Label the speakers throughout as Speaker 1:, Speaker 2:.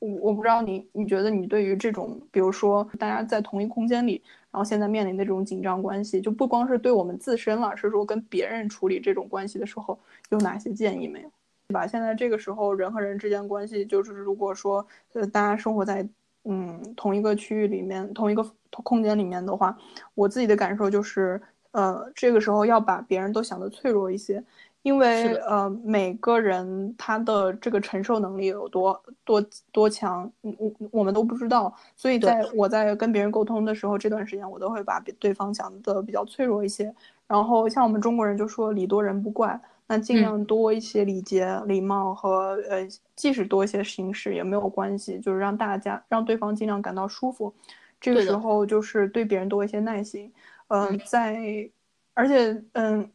Speaker 1: 我我不知道你你觉得你对于这种，比如说大家在同一空间里，然后现在面临的这种紧张关系，就不光是对我们自身了，是说跟别人处理这种关系的时候有哪些建议没有？对吧？现在这个时候人和人之间关系，就是如果说呃大家生活在嗯同一个区域里面，同一个空间里面的话，我自己的感受就是呃这个时候要把别人都想的脆弱一些。因为呃，每个人他的这个承受能力有多多多强，我我们都不知道。所以在我在跟别人沟通的时候，这段时间我都会把对方讲的比较脆弱一些。然后像我们中国人就说礼多人不怪，那尽量多一些礼节、礼貌和呃，即使多一些形式也没有关系，就是让大家让对方尽量感到舒服。这个时候就是对别人多一些耐心。嗯，在而且嗯。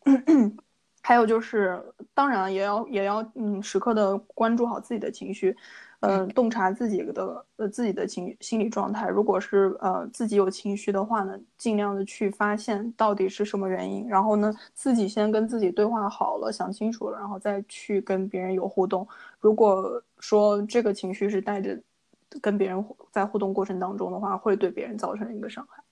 Speaker 1: 还有就是，当然也要也要嗯，时刻的关注好自己的情绪，呃，洞察自己的呃自己的情心理状态。如果是呃自己有情绪的话呢，尽量的去发现到底是什么原因，然后呢，自己先跟自己对话好了，想清楚了，然后再去跟别人有互动。如果说这个情绪是带着跟别人在互动过程当中的话，会对别人造成一个伤害。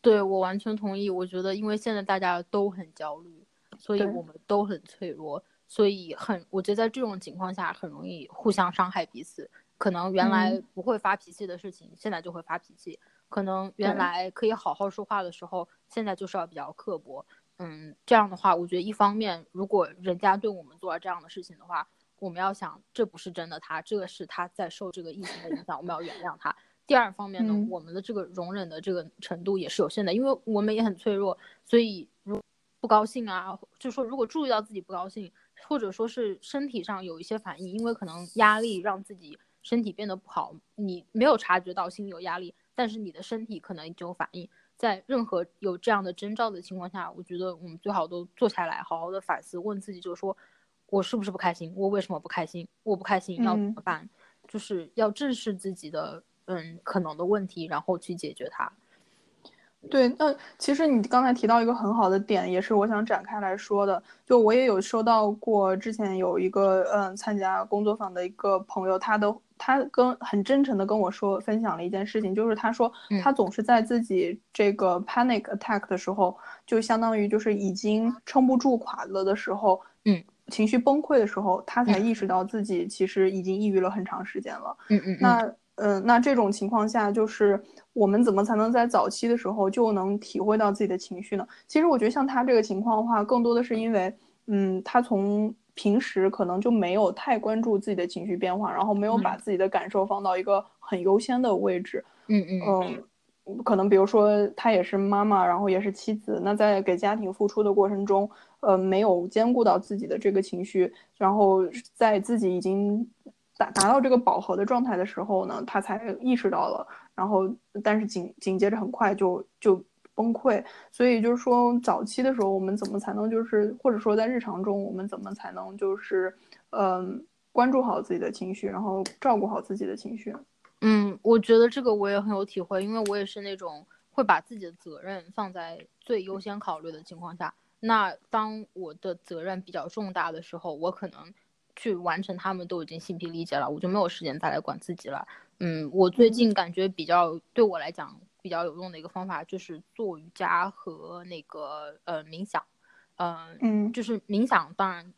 Speaker 2: 对我完全同意。我觉得，因为现在大家都很焦虑。所以我们都很脆弱，所以很，我觉得在这种情况下很容易互相伤害彼此。可能原来不会发脾气的事情，现在就会发脾气；可能原来可以好好说话的时候，现在就是要比较刻薄。嗯，这样的话，我觉得一方面，如果人家对我们做了这样的事情的话，我们要想这不是真的，他这个是他在受这个疫情的影响，我们要原谅他。第二方面呢，我们的这个容忍的这个程度也是有限的，因为我们也很脆弱，所以如。不高兴啊，就说如果注意到自己不高兴，或者说是身体上有一些反应，因为可能压力让自己身体变得不好，你没有察觉到心里有压力，但是你的身体可能已经有反应。在任何有这样的征兆的情况下，我觉得我们最好都坐下来，好好的反思，问自己，就是说我是不是不开心？我为什么不开心？我不开心要怎么办？就是要正视自己的嗯可能的问题，然后去解决它。
Speaker 1: 对，那其实你刚才提到一个很好的点，也是我想展开来说的。就我也有收到过，之前有一个嗯参加工作坊的一个朋友，他的他跟很真诚的跟我说，分享了一件事情，就是他说他总是在自己这个 panic attack 的时候，就相当于就是已经撑不住垮了的时候，
Speaker 2: 嗯，
Speaker 1: 情绪崩溃的时候，他才意识到自己其实已经抑郁了很长时间了。
Speaker 2: 嗯嗯，
Speaker 1: 那。嗯，那这种情况下，就是我们怎么才能在早期的时候就能体会到自己的情绪呢？其实我觉得像他这个情况的话，更多的是因为，嗯，他从平时可能就没有太关注自己的情绪变化，然后没有把自己的感受放到一个很优先的位置。
Speaker 2: 嗯嗯
Speaker 1: 嗯，可能比如说他也是妈妈，然后也是妻子，那在给家庭付出的过程中，呃，没有兼顾到自己的这个情绪，然后在自己已经。达达到这个饱和的状态的时候呢，他才意识到了，然后但是紧紧接着很快就就崩溃。所以就是说，早期的时候我们怎么才能就是，或者说在日常中我们怎么才能就是，嗯，关注好自己的情绪，然后照顾好自己的情绪。
Speaker 2: 嗯，我觉得这个我也很有体会，因为我也是那种会把自己的责任放在最优先考虑的情况下。那当我的责任比较重大的时候，我可能。去完成，他们都已经心疲力竭了，我就没有时间再来管自己了。嗯，我最近感觉比较对我来讲比较有用的一个方法就是做瑜伽和那个呃冥想。嗯嗯，就是冥想，当然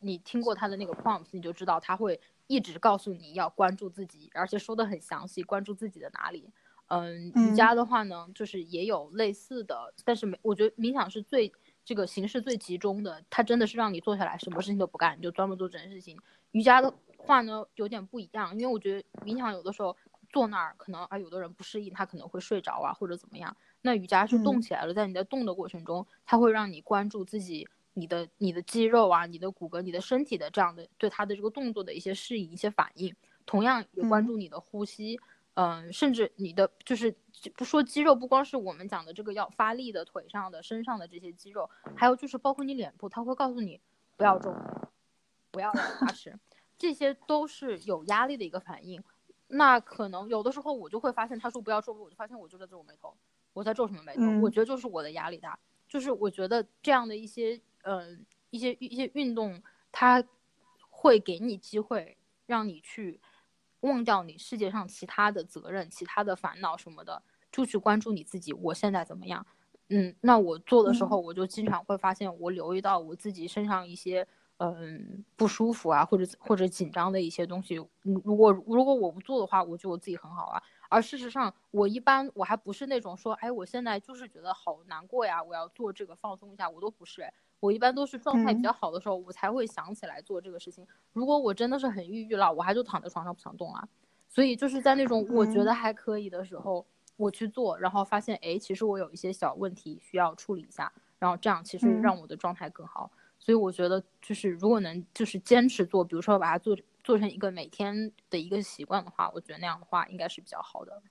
Speaker 2: 你听过他的那个 prompts，你就知道他会一直告诉你要关注自己，而且说的很详细，关注自己的哪里。嗯，瑜伽的话呢，就是也有类似的，但是没，我觉得冥想是最。这个形式最集中的，它真的是让你坐下来，什么事情都不干，就专门做这件事情。瑜伽的话呢，有点不一样，因为我觉得冥想有的时候坐那儿，可能啊，有的人不适应，他可能会睡着啊，或者怎么样。那瑜伽是动起来了，在你在动的过程中，它会让你关注自己，你的你的肌肉啊，你的骨骼，你的身体的这样的对它的这个动作的一些适应、一些反应，同样也关注你的呼吸。嗯，甚至你的就是不说肌肉，不光是我们讲的这个要发力的腿上的、身上的这些肌肉，还有就是包括你脸部，他会告诉你不要皱，不要拉伸，这些都是有压力的一个反应。那可能有的时候我就会发现，他说不要皱，我就发现我就在皱眉头，我在皱什么眉头？我觉得就是我的压力大，就是我觉得这样的一些嗯一些一些运动，它会给你机会让你去。忘掉你世界上其他的责任、其他的烦恼什么的，就去关注你自己。我现在怎么样？嗯，那我做的时候，我就经常会发现，我留意到我自己身上一些嗯不舒服啊，或者或者紧张的一些东西。嗯，如果如果我不做的话，我觉得我自己很好啊。而事实上，我一般我还不是那种说，哎，我现在就是觉得好难过呀，我要做这个放松一下，我都不是。我一般都是状态比较好的时候，我才会想起来做这个事情。如果我真的是很抑郁了，我还就躺在床上不想动啊。所以就是在那种我觉得还可以的时候。我去做，然后发现，哎，其实我有一些小问题需要处理一下，然后这样其实让我的状态更好。所以我觉得，就是如果能就是坚持做，比如说把它做做成一个每天的一个习惯的话，我觉得那样的话应该是比较好的。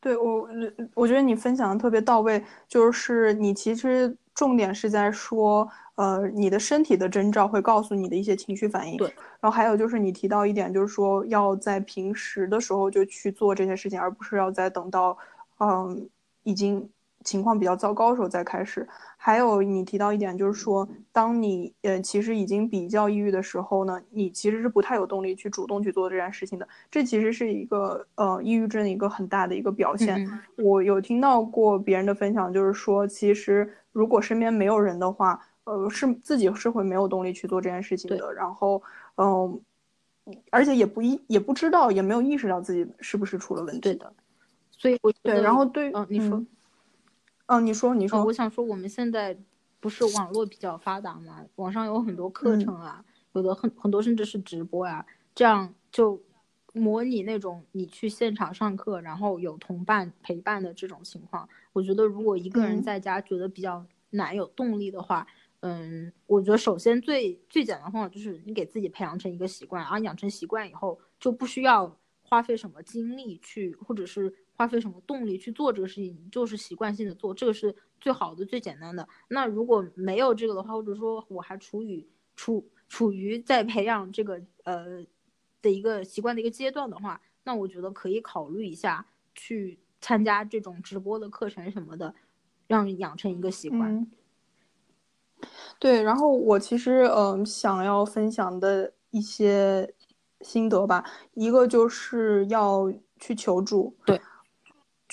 Speaker 1: 对我，我觉得你分享的特别到位，就是你其实重点是在说。呃，你的身体的征兆会告诉你的一些情绪反应。
Speaker 2: 对，
Speaker 1: 然后还有就是你提到一点，就是说要在平时的时候就去做这些事情，而不是要在等到，嗯，已经情况比较糟糕的时候再开始。还有你提到一点，就是说当你呃其实已经比较抑郁的时候呢，你其实是不太有动力去主动去做这件事情的。这其实是一个呃抑郁症一个很大的一个表现。我有听到过别人的分享，就是说其实如果身边没有人的话。呃，是自己是会没有动力去做这件事情的，然后，嗯，而且也不意也不知道，也没有意识到自己是不是出了问题
Speaker 2: 的，所以，我
Speaker 1: 对，然后对，
Speaker 2: 嗯，你说，
Speaker 1: 嗯，你说，你说，
Speaker 2: 我想说，我们现在不是网络比较发达嘛，网上有很多课程啊，有的很很多甚至是直播啊，这样就模拟那种你去现场上课，然后有同伴陪伴的这种情况。我觉得如果一个人在家觉得比较难有动力的话，嗯，我觉得首先最最简单的方法就是你给自己培养成一个习惯，然后养成习惯以后就不需要花费什么精力去，或者是花费什么动力去做这个事情，就是习惯性的做，这个是最好的、最简单的。那如果没有这个的话，或者说我还处于处处于在培养这个呃的一个习惯的一个阶段的话，那我觉得可以考虑一下去参加这种直播的课程什么的，让养成一个习惯。
Speaker 1: 对，然后我其实嗯想要分享的一些心得吧，一个就是要去求助。
Speaker 2: 对，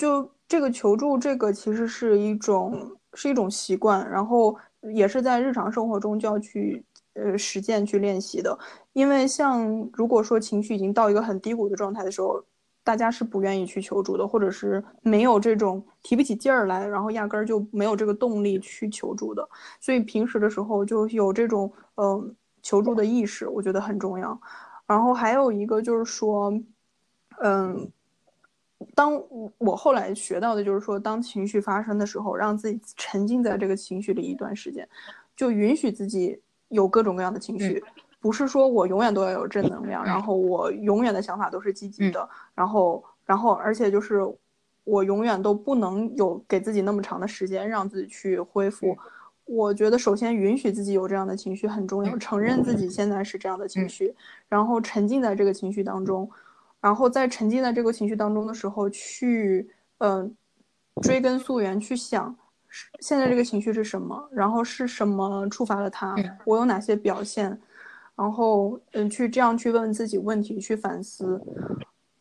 Speaker 1: 就这个求助，这个其实是一种是一种习惯，然后也是在日常生活中就要去呃实践去练习的。因为像如果说情绪已经到一个很低谷的状态的时候。大家是不愿意去求助的，或者是没有这种提不起劲儿来，然后压根儿就没有这个动力去求助的。所以平时的时候就有这种嗯求助的意识，我觉得很重要。然后还有一个就是说，嗯，当我后来学到的就是说，当情绪发生的时候，让自己沉浸在这个情绪里一段时间，就允许自己有各种各样的情绪。不是说我永远都要有正能量，然后我永远的想法都是积极的，然后，然后，而且就是我永远都不能有给自己那么长的时间让自己去恢复。我觉得首先允许自己有这样的情绪很重要，承认自己现在是这样的情绪，然后沉浸在这个情绪当中，然后在沉浸在这个情绪当中的时候去，嗯，追根溯源去想，现在这个情绪是什么，然后是什么触发了它，我有哪些表现。然后，嗯，去这样去问问自己问题，去反思，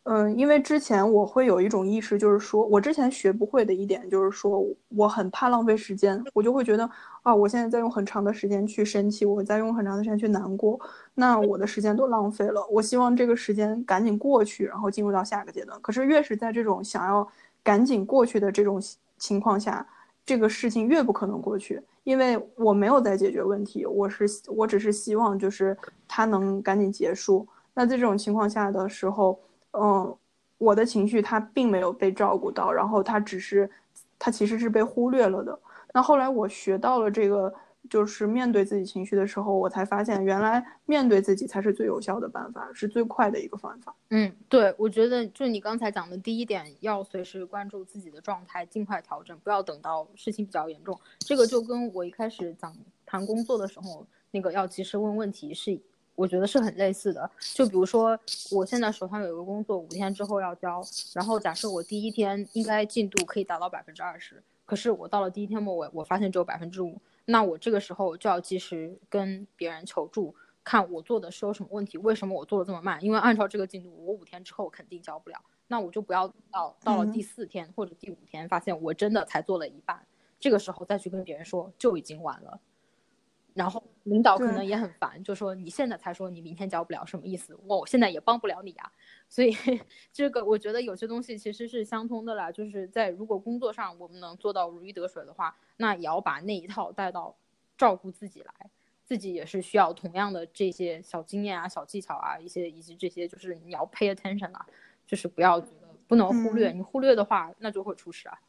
Speaker 1: 嗯，因为之前我会有一种意识，就是说我之前学不会的一点，就是说我很怕浪费时间，我就会觉得啊，我现在在用很长的时间去生气，我在用很长的时间去难过，那我的时间都浪费了。我希望这个时间赶紧过去，然后进入到下一个阶段。可是越是在这种想要赶紧过去的这种情况下，这个事情越不可能过去。因为我没有在解决问题，我是我只是希望就是它能赶紧结束。那在这种情况下的时候，嗯，我的情绪它并没有被照顾到，然后它只是它其实是被忽略了的。那后来我学到了这个。就是面对自己情绪的时候，我才发现原来面对自己才是最有效的办法，是最快的一个方法。
Speaker 2: 嗯，对，我觉得就你刚才讲的第一点，要随时关注自己的状态，尽快调整，不要等到事情比较严重。这个就跟我一开始讲谈工作的时候，那个要及时问问题是，我觉得是很类似的。就比如说，我现在手上有一个工作，五天之后要交，然后假设我第一天应该进度可以达到百分之二十，可是我到了第一天末尾，我发现只有百分之五。那我这个时候就要及时跟别人求助，看我做的是有什么问题，为什么我做的这么慢？因为按照这个进度，我五天之后肯定交不了，那我就不要到到了第四天或者第五天，发现我真的才做了一半，这个时候再去跟别人说就已经晚了。然后领导可能也很烦，就说你现在才说你明天交不了，什么意思？我现在也帮不了你啊。所以 这个我觉得有些东西其实是相通的啦，就是在如果工作上我们能做到如鱼得水的话，那也要把那一套带到照顾自己来。自己也是需要同样的这些小经验啊、小技巧啊，一些以及这些就是你要 pay attention 啊，就是不要觉得不能忽略，你忽略的话那就会出事啊。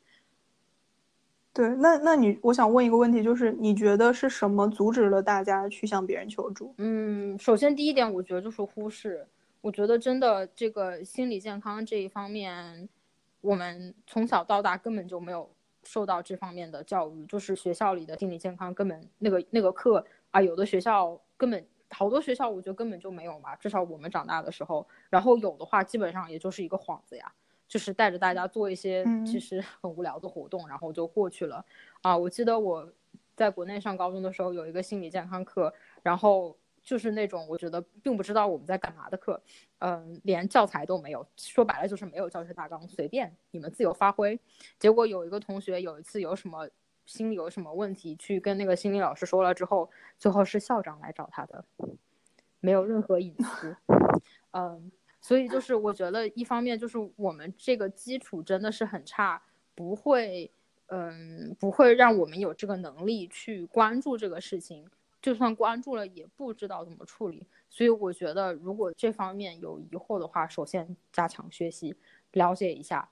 Speaker 1: 对，那那你我想问一个问题，就是你觉得是什么阻止了大家去向别人求助？
Speaker 2: 嗯，首先第一点，我觉得就是忽视。我觉得真的这个心理健康这一方面，我们从小到大根本就没有受到这方面的教育，就是学校里的心理健康根本那个那个课。啊，有的学校根本好多学校，我觉得根本就没有嘛。至少我们长大的时候，然后有的话，基本上也就是一个幌子呀，就是带着大家做一些其实很无聊的活动，然后就过去了。啊，我记得我在国内上高中的时候，有一个心理健康课，然后就是那种我觉得并不知道我们在干嘛的课，嗯，连教材都没有，说白了就是没有教学大纲，随便你们自由发挥。结果有一个同学有一次有什么。心里有什么问题，去跟那个心理老师说了之后，最后是校长来找他的，没有任何隐私。嗯，所以就是我觉得一方面就是我们这个基础真的是很差，不会，嗯，不会让我们有这个能力去关注这个事情，就算关注了也不知道怎么处理。所以我觉得如果这方面有疑惑的话，首先加强学习，了解一下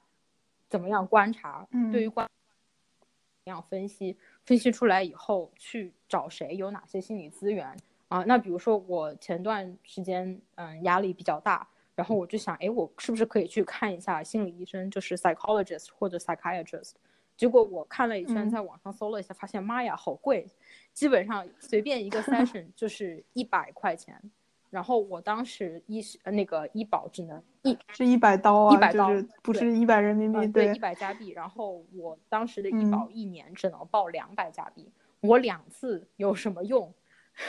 Speaker 2: 怎么样观察，对于观。样分析，分析出来以后去找谁，有哪些心理资源啊？那比如说我前段时间嗯压力比较大，然后我就想，哎，我是不是可以去看一下心理医生，就是 psychologist 或者 psychiatrist？结果我看了一圈，在网上搜了一下，发现妈呀，好贵，基本上随便一个 session 就是一百块钱。然后我当时医呃那个医保只能一
Speaker 1: 是一百刀啊，
Speaker 2: 一百刀
Speaker 1: 不是一百人民币，
Speaker 2: 对，一百加币。然后我当时的医保一年只能报两百加币，我两次有什么用？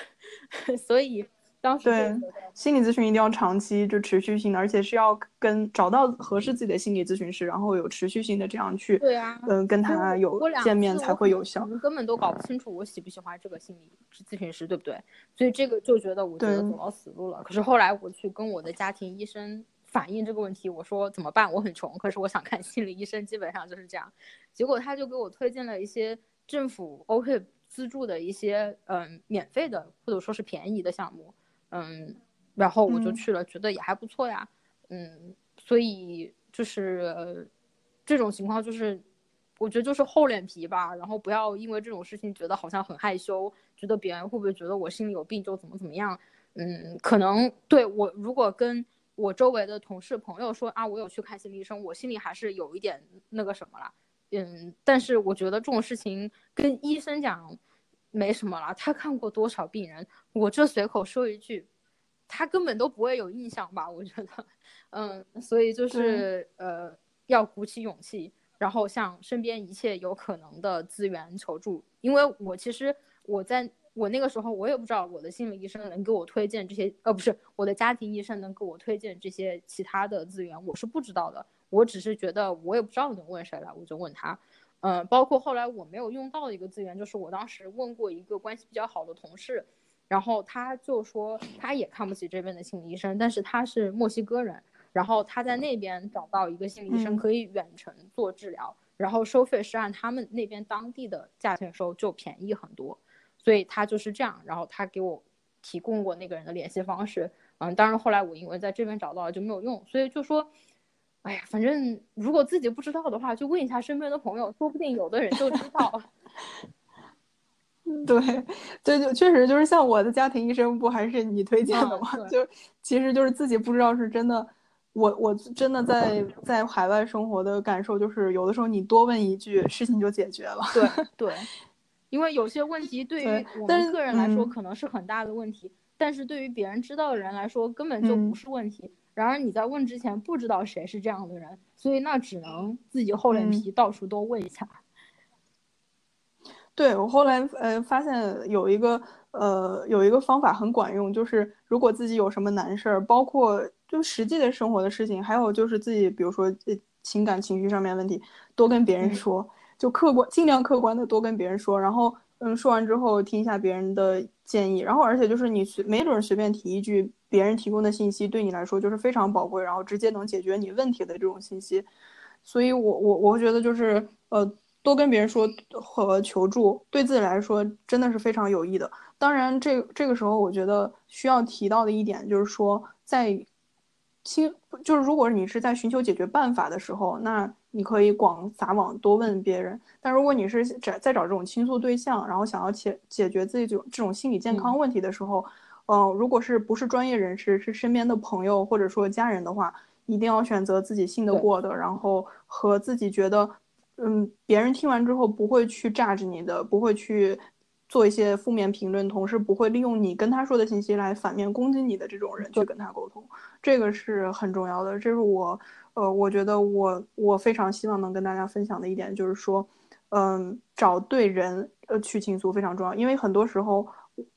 Speaker 2: 所以。当时
Speaker 1: 对心理咨询一定要长期就持续性的，而且是要跟找到合适自己的心理咨询师，然后有持续性的这样去
Speaker 2: 对啊，
Speaker 1: 嗯，跟他有见面才会有效。
Speaker 2: 我们根本都搞不清楚我喜不喜欢这个心理咨询师，对不对？所以这个就觉得我觉得走到死路了。可是后来我去跟我的家庭医生反映这个问题，我说怎么办？我很穷，可是我想看心理医生，基本上就是这样。结果他就给我推荐了一些政府 OK 资助的一些嗯免费的或者说是便宜的项目。嗯，然后我就去了，觉得也还不错呀。嗯，所以就是这种情况，就是我觉得就是厚脸皮吧。然后不要因为这种事情觉得好像很害羞，觉得别人会不会觉得我心里有病就怎么怎么样。嗯，可能对我如果跟我周围的同事朋友说啊，我有去看心理医生，我心里还是有一点那个什么了。嗯，但是我觉得这种事情跟医生讲。没什么了，他看过多少病人？我这随口说一句，他根本都不会有印象吧？我觉得，嗯，所以就是呃，要鼓起勇气，然后向身边一切有可能的资源求助。因为我其实我在我那个时候，我也不知道我的心理医生能给我推荐这些，呃，不是我的家庭医生能给我推荐这些其他的资源，我是不知道的。我只是觉得我也不知道能问谁了，我就问他。嗯，包括后来我没有用到的一个资源，就是我当时问过一个关系比较好的同事，然后他就说他也看不起这边的心理医生，但是他是墨西哥人，然后他在那边找到一个心理医生可以远程做治疗，然后收费是按他们那边当地的价钱收，就便宜很多，所以他就是这样，然后他给我提供过那个人的联系方式，嗯，当然后来我因为在这边找到了就没有用，所以就说。哎呀，反正如果自己不知道的话，就问一下身边的朋友，说不定有的人就知道。
Speaker 1: 对，对，就确实就是像我的家庭医生，不还是你推荐的吗？就其实就是自己不知道是真的。我我真的在在海外生活的感受就是，有的时候你多问一句，事情就解决了。
Speaker 2: 对 对，因为有些问题对于我们个人来说可能是很大的问题，但是对于别人知道的人来说根本就不是问题。然而你在问之前不知道谁是这样的人，所以那只能自己厚脸皮到处多问一下。
Speaker 1: 对我后来呃发现有一个呃有一个方法很管用，就是如果自己有什么难事儿，包括就实际的生活的事情，还有就是自己比如说情感情绪上面问题，多跟别人说，就客观尽量客观的多跟别人说，然后嗯说完之后听一下别人的建议，然后而且就是你随没准随便提一句别人提供的信息，对你来说就是非常宝贵，然后直接能解决你问题的这种信息，所以我我我会觉得就是呃。多跟别人说和求助，对自己来说真的是非常有益的。当然，这这个时候我觉得需要提到的一点就是说，在倾就是如果你是在寻求解决办法的时候，那你可以广撒网，多问别人。但如果你是在在找这种倾诉对象，然后想要解解决自己这种这种心理健康问题的时候，嗯，如果是不是专业人士，是身边的朋友或者说家人的话，一定要选择自己信得过的，然后和自己觉得。嗯，别人听完之后不会去榨着你的，不会去做一些负面评论，同时不会利用你跟他说的信息来反面攻击你的这种人去跟他沟通，这个是很重要的。这是我，呃，我觉得我我非常希望能跟大家分享的一点，就是说，嗯，找对人，呃，去倾诉非常重要，因为很多时候，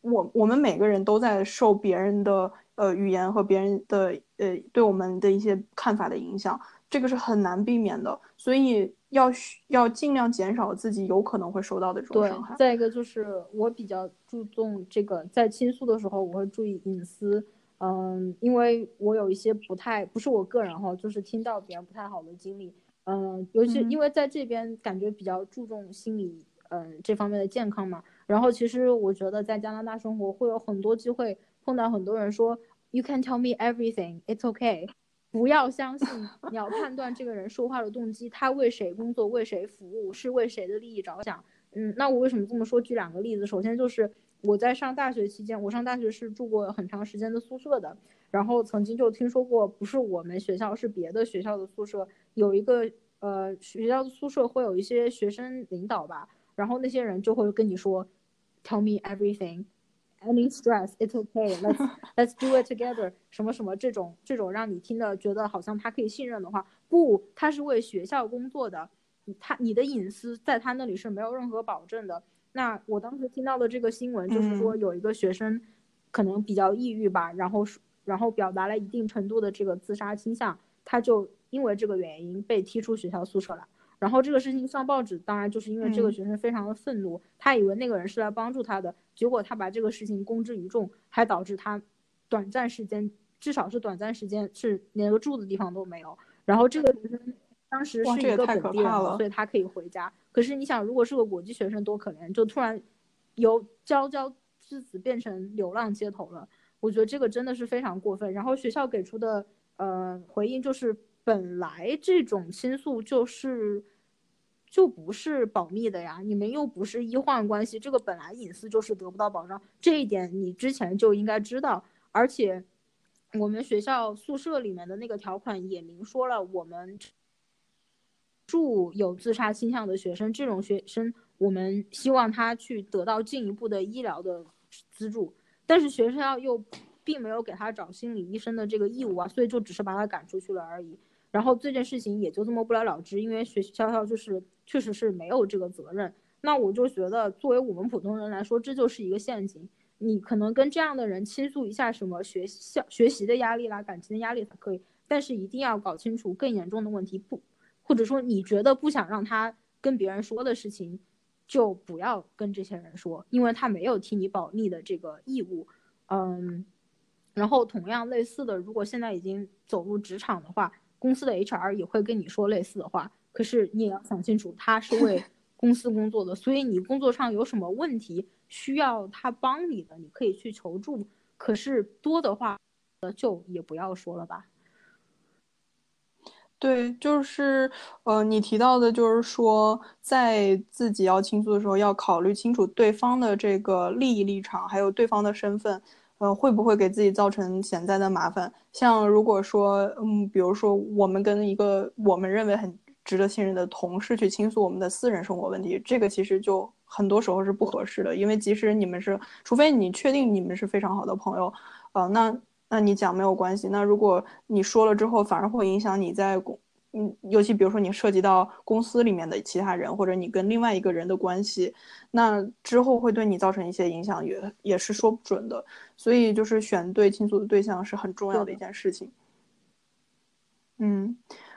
Speaker 1: 我我们每个人都在受别人的呃语言和别人的呃对我们的一些看法的影响，这个是很难避免的，所以。要要尽量减少自己有可能会受到的这种伤害。
Speaker 2: 再一个就是我比较注重这个，在倾诉的时候我会注意隐私，嗯，因为我有一些不太不是我个人哈，就是听到别人不太好的经历，嗯，尤其因为在这边感觉比较注重心理，嗯，这方面的健康嘛。然后其实我觉得在加拿大生活会有很多机会碰到很多人说，You can tell me everything, it's okay。不要相信，你要判断这个人说话的动机，他为谁工作，为谁服务，是为谁的利益着想。嗯，那我为什么这么说？举两个例子，首先就是我在上大学期间，我上大学是住过很长时间的宿舍的，然后曾经就听说过，不是我们学校，是别的学校的宿舍，有一个呃学校的宿舍会有一些学生领导吧，然后那些人就会跟你说，Tell me everything。Any stress, it's okay. Let's let's do it together. 什么什么这种这种让你听的觉得好像他可以信任的话，不，他是为学校工作的，他你的隐私在他那里是没有任何保证的。那我当时听到的这个新闻就是说，有一个学生可能比较抑郁吧，然后然后表达了一定程度的这个自杀倾向，他就因为这个原因被踢出学校宿舍了。然后这个事情上报纸，当然就是因为这个学生非常的愤怒，他以为那个人是来帮助他的，结果他把这个事情公之于众，还导致他短暂时间，至少是短暂时间是连个住的地方都没有。然后这个学生当时是一个本地人，所以他可以回家。可是你想，如果是个国际学生，多可怜，就突然由娇娇之子变成流浪街头了。我觉得这个真的是非常过分。然后学校给出的呃回应就是，本来这种倾诉就是。就不是保密的呀，你们又不是医患关系，这个本来隐私就是得不到保障，这一点你之前就应该知道。而且，我们学校宿舍里面的那个条款也明说了，我们住有自杀倾向的学生，这种学生我们希望他去得到进一步的医疗的资助，但是学校又并没有给他找心理医生的这个义务啊，所以就只是把他赶出去了而已。然后这件事情也就这么不了了之，因为学校就是。确实是没有这个责任，那我就觉得，作为我们普通人来说，这就是一个陷阱。你可能跟这样的人倾诉一下什么学校学习的压力啦、感情的压力才可以，但是一定要搞清楚更严重的问题，不，或者说你觉得不想让他跟别人说的事情，就不要跟这些人说，因为他没有替你保密的这个义务。嗯，然后同样类似的，如果现在已经走入职场的话，公司的 HR 也会跟你说类似的话。可是你也要想清楚，他是为 公司工作的，所以你工作上有什么问题需要他帮你的，你可以去求助。可是多的话，呃，就也不要说了吧。
Speaker 1: 对，就是呃，你提到的，就是说在自己要倾诉的时候，要考虑清楚对方的这个利益立场，还有对方的身份，呃，会不会给自己造成潜在的麻烦。像如果说，嗯，比如说我们跟一个我们认为很。值得信任的同事去倾诉我们的私人生活问题，这个其实就很多时候是不合适的，因为即使你们是，除非你确定你们是非常好的朋友，呃，那那你讲没有关系。那如果你说了之后，反而会影响你在公嗯，尤其比如说你涉及到公司里面的其他人，或者你跟另外一个人的关系，那之后会对你造成一些影响，也也是说不准的。所以就是选对倾诉的对象是很重要的一件事情。嗯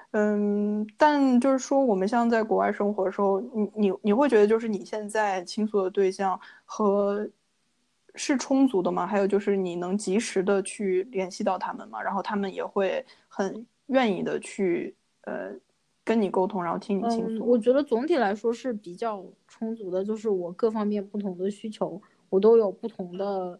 Speaker 1: 嗯，但就是说我们像在国外生活的时候，你你你会觉得就是你现在倾诉的对象和是充足的吗？还有就是你能及时的去联系到他们吗？然后他们也会很愿意的去。呃，跟你沟通，然后听你倾诉。
Speaker 2: 我觉得总体来说是比较充足的，就是我各方面不同的需求，我都有不同的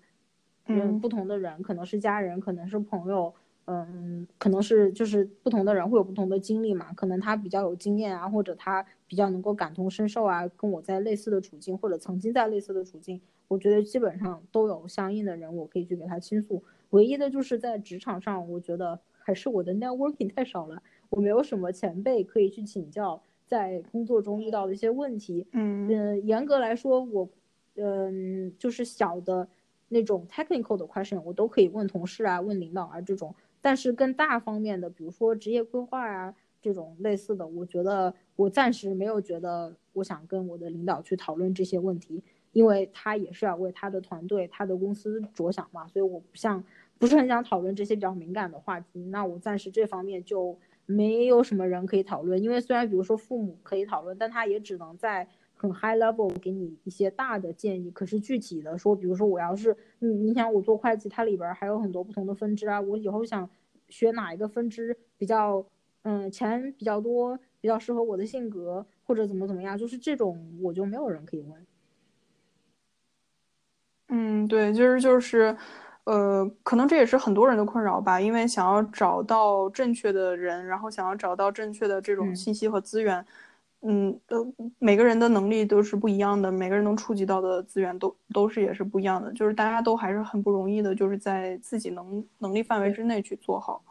Speaker 2: 人，不同的人，可能是家人，可能是朋友，嗯，可能是就是不同的人会有不同的经历嘛，可能他比较有经验啊，或者他比较能够感同身受啊，跟我在类似的处境，或者曾经在类似的处境，我觉得基本上都有相应的人，我可以去给他倾诉。唯一的就是在职场上，我觉得还是我的 networking 太少了。我没有什么前辈可以去请教，在工作中遇到的一些问题。
Speaker 1: 嗯
Speaker 2: 嗯，严格来说，我嗯就是小的那种 technical 的 question，我都可以问同事啊，问领导啊这种。但是更大方面的，比如说职业规划啊这种类似的，我觉得我暂时没有觉得我想跟我的领导去讨论这些问题，因为他也是要为他的团队、他的公司着想嘛，所以我不像不是很想讨论这些比较敏感的话题。那我暂时这方面就。没有什么人可以讨论，因为虽然比如说父母可以讨论，但他也只能在很 high level 给你一些大的建议。可是具体的说，比如说我要是，你你想我做会计，它里边还有很多不同的分支啊，我以后想学哪一个分支比较，嗯，钱比较多，比较适合我的性格，或者怎么怎么样，就是这种我就没有人可以问。
Speaker 1: 嗯，对，就是就是。呃，可能这也是很多人的困扰吧，因为想要找到正确的人，然后想要找到正确的这种信息和资源，嗯，都每个人的能力都是不一样的，每个人能触及到的资源都都是也是不一样的，就是大家都还是很不容易的，就是在自己能能力范围之内去做好。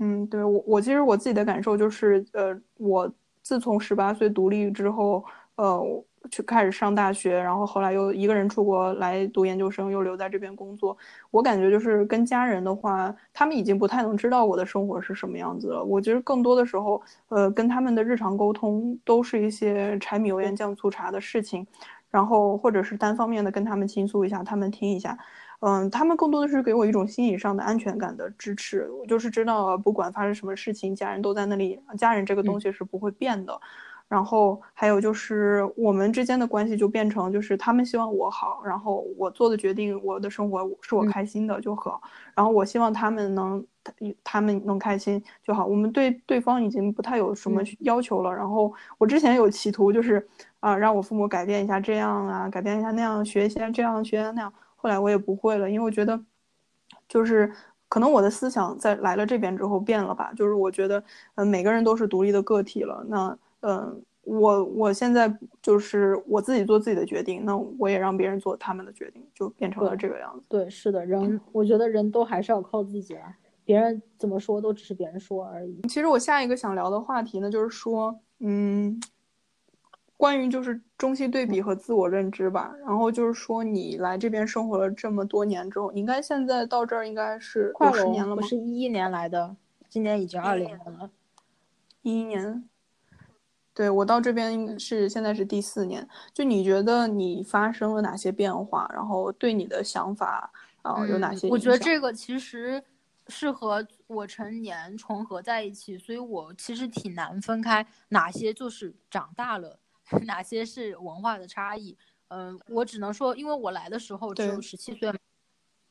Speaker 1: 嗯，对我我其实我自己的感受就是，呃，我自从十八岁独立之后，呃。去开始上大学，然后后来又一个人出国来读研究生，又留在这边工作。我感觉就是跟家人的话，他们已经不太能知道我的生活是什么样子了。我觉得更多的时候，呃，跟他们的日常沟通都是一些柴米油盐酱醋茶的事情，然后或者是单方面的跟他们倾诉一下，他们听一下。嗯，他们更多的是给我一种心理上的安全感的支持。我就是知道，不管发生什么事情，家人都在那里，家人这个东西是不会变的。然后还有就是我们之间的关系就变成就是他们希望我好，然后我做的决定，我的生活是我开心的就好，然后我希望他们能他们能开心就好。我们对对方已经不太有什么要求了。然后我之前有企图就是啊让我父母改变一下这样啊，改变一下那样，学一些这样学那样。后来我也不会了，因为我觉得就是可能我的思想在来了这边之后变了吧。就是我觉得嗯每个人都是独立的个体了，那。嗯，我我现在就是我自己做自己的决定，那我也让别人做他们的决定，就变成了这个样子。
Speaker 2: 对，是的，人我觉得人都还是要靠自己啊，别人怎么说都只是别人说而已。
Speaker 1: 其实我下一个想聊的话题呢，就是说，嗯，关于就是中西对比和自我认知吧。然后就是说，你来这边生活了这么多年之后，你应该现在到这儿应该是快十年了吗？
Speaker 2: 我是一一年来的，今年已经二零年了，
Speaker 1: 一一年。对我到这边是现在是第四年，就你觉得你发生了哪些变化，然后对你的想法啊有哪些？
Speaker 2: 我觉得这个其实是和我成年重合在一起，所以我其实挺难分开哪些就是长大了，哪些是文化的差异。嗯，我只能说，因为我来的时候只有十七岁，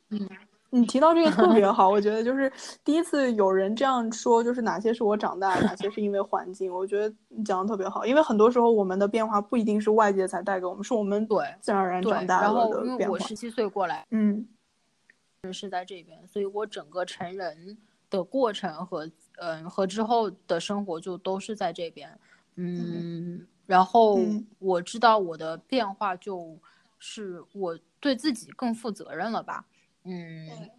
Speaker 2: 嗯。
Speaker 1: 你提到这个特别 好，我觉得就是第一次有人这样说，就是哪些是我长大，哪些是因为环境。我觉得你讲的特别好，因为很多时候我们的变化不一定是外界才带给我们，是我们
Speaker 2: 对
Speaker 1: 自然而然长大了的变化。然
Speaker 2: 后因为我十七岁过来，
Speaker 1: 嗯，
Speaker 2: 是在这边，所以我整个成人的过程和嗯和之后的生活就都是在这边，嗯，然后我知道我的变化就是我对自己更负责任了吧。嗯，